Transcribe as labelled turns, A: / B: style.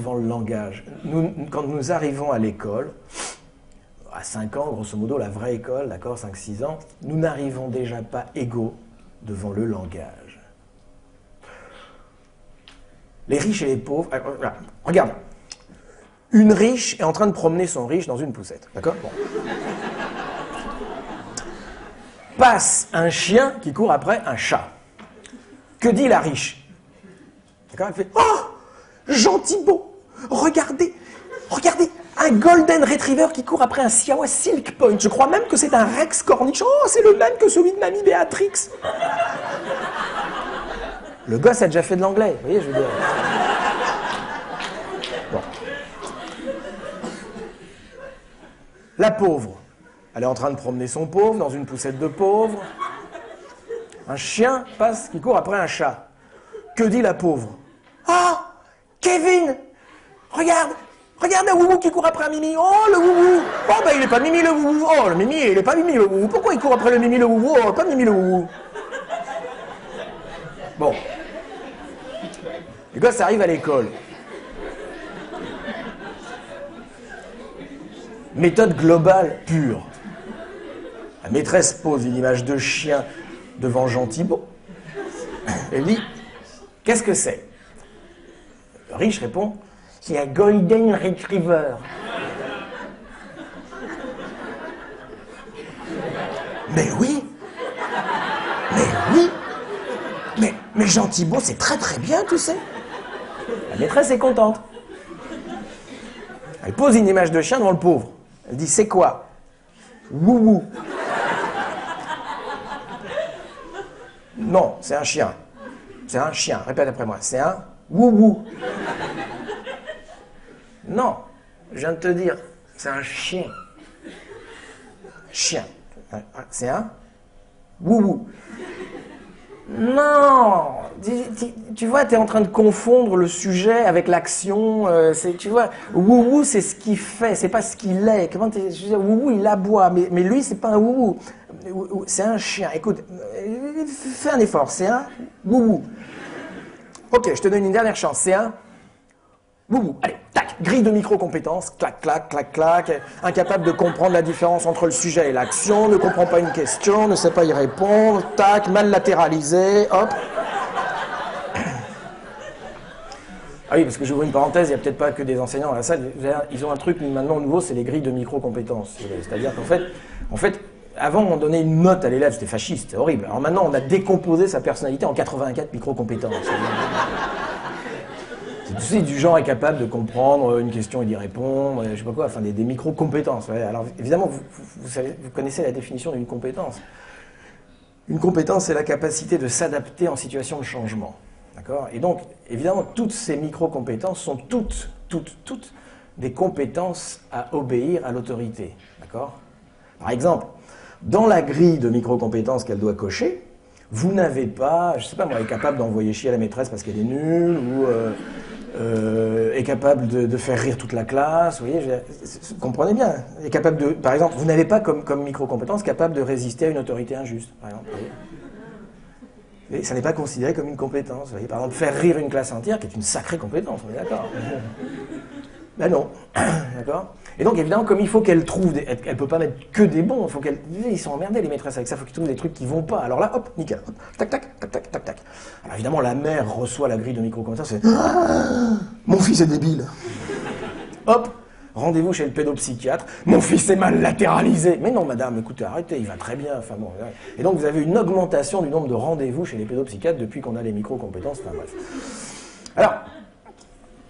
A: devant le langage. Nous, quand nous arrivons à l'école, à 5 ans, grosso modo, la vraie école, d'accord, 5-6 ans, nous n'arrivons déjà pas égaux devant le langage. Les riches et les pauvres. euh, Regarde, une riche est en train de promener son riche dans une poussette, d'accord? Passe un chien qui court après un chat. Que dit la riche? D'accord Elle fait Oh Gentil beau Regardez Regardez Un Golden Retriever qui court après un Siawa Silk Point. Je crois même que c'est un Rex Cornish. Oh, c'est le même que celui de Mamie Béatrix. Le gosse a déjà fait de l'anglais, vous voyez, je veux dire. Bon. La pauvre. Elle est en train de promener son pauvre dans une poussette de pauvre. Un chien passe qui court après un chat. Que dit la pauvre? Ah Kevin Regarde Regarde un woubou qui court après un mimi. Oh, le woubou Oh, ben il est pas mimi le woubou. Oh, le mimi, il est pas mimi le woubou. Pourquoi il court après le mimi le woubou Oh, pas mimi le woubou. Bon. Le gosse arrive à l'école. Méthode globale pure. La maîtresse pose une image de chien devant Jean Thibault. Elle dit Qu'est-ce que c'est? Le riche répond C'est un Golden Retriever. Mais oui Mais oui Mais, mais Jean Thibault, c'est très très bien, tu sais. La maîtresse est contente. Elle pose une image de chien devant le pauvre. Elle dit C'est quoi? Wouhou. Non, c'est un chien. C'est un chien. Répète après moi. C'est un wouhou. Non, je viens de te dire, c'est un chien. Chien. C'est un wouhou. Non tu, vois, tu es en train de confondre le sujet avec l'action. euh, c'est- tu vois, wouhou, c'est ce qu'il fait, c'est pas ce qu'il est. Comment dire, wouhou, il aboie, mais, mais lui, c'est pas un wouhou. Wouhou, C'est un chien. Écoute, euh, fais un effort, c'est un wouhou. Ok, je te donne une dernière chance, c'est un wouhou. Allez, tac, grille de micro-compétences, clac, clac, clac, clac, incapable de comprendre la différence entre le sujet et l'action, ne comprend pas une question, ne sait pas y répondre, tac, mal latéralisé, hop. Ah oui, parce que j'ouvre une parenthèse, il n'y a peut-être pas que des enseignants à la salle. Ils ont un truc maintenant nouveau, c'est les grilles de micro-compétences. C'est-à-dire qu'en fait, en fait, avant, on donnait une note à l'élève, c'était fasciste, horrible. Alors maintenant, on a décomposé sa personnalité en 84 micro-compétences. Tu du genre est capable de comprendre une question et d'y répondre, je sais pas quoi, enfin des, micro-compétences. Alors évidemment, vous, connaissez la définition d'une compétence. Une compétence, c'est la capacité de s'adapter en situation de changement. D'accord? Et donc, évidemment, toutes ces micro-compétences sont toutes, toutes, toutes des compétences à obéir à l'autorité. D'accord? Par exemple, dans la grille de micro-compétences qu'elle doit cocher, vous n'avez pas, je sais pas moi, est capable d'envoyer chier à la maîtresse parce qu'elle est nulle, ou euh, euh, est capable de, faire rire toute la classe, vous voyez, je- comprenez bien. Est capable de, par exemple, vous n'avez pas comme, micro-compétence capable de résister à une autorité injuste, par exemple. ça n'est pas considéré comme une compétence. Vous voyez, par exemple, faire rire une classe entière, qui est une sacrée compétence, on est d'accord Ben non, d'accord Et donc, évidemment, comme il faut qu'elle trouve, des, elle ne peut pas mettre que des bons, il faut qu'elle, ils sont emmerdés les maîtresses avec ça, il faut qu'ils trouvent des trucs qui vont pas. Alors là, hop, nickel, hop, tac, tac, tac, tac, tac, tac. Alors évidemment, la mère reçoit la grille de micro-compétences, c'est Ah, mon fils est débile. Hop, rendez-vous chez le pédopsychiatre. Mon fils est mal latéralisé. Mais non, madame, écoutez, arrêtez, il va très bien. Enfin bon, et donc vous avez une augmentation du nombre de rendez-vous chez les pédopsychiatres depuis qu'on a les micro-compétences. Enfin bref. Alors,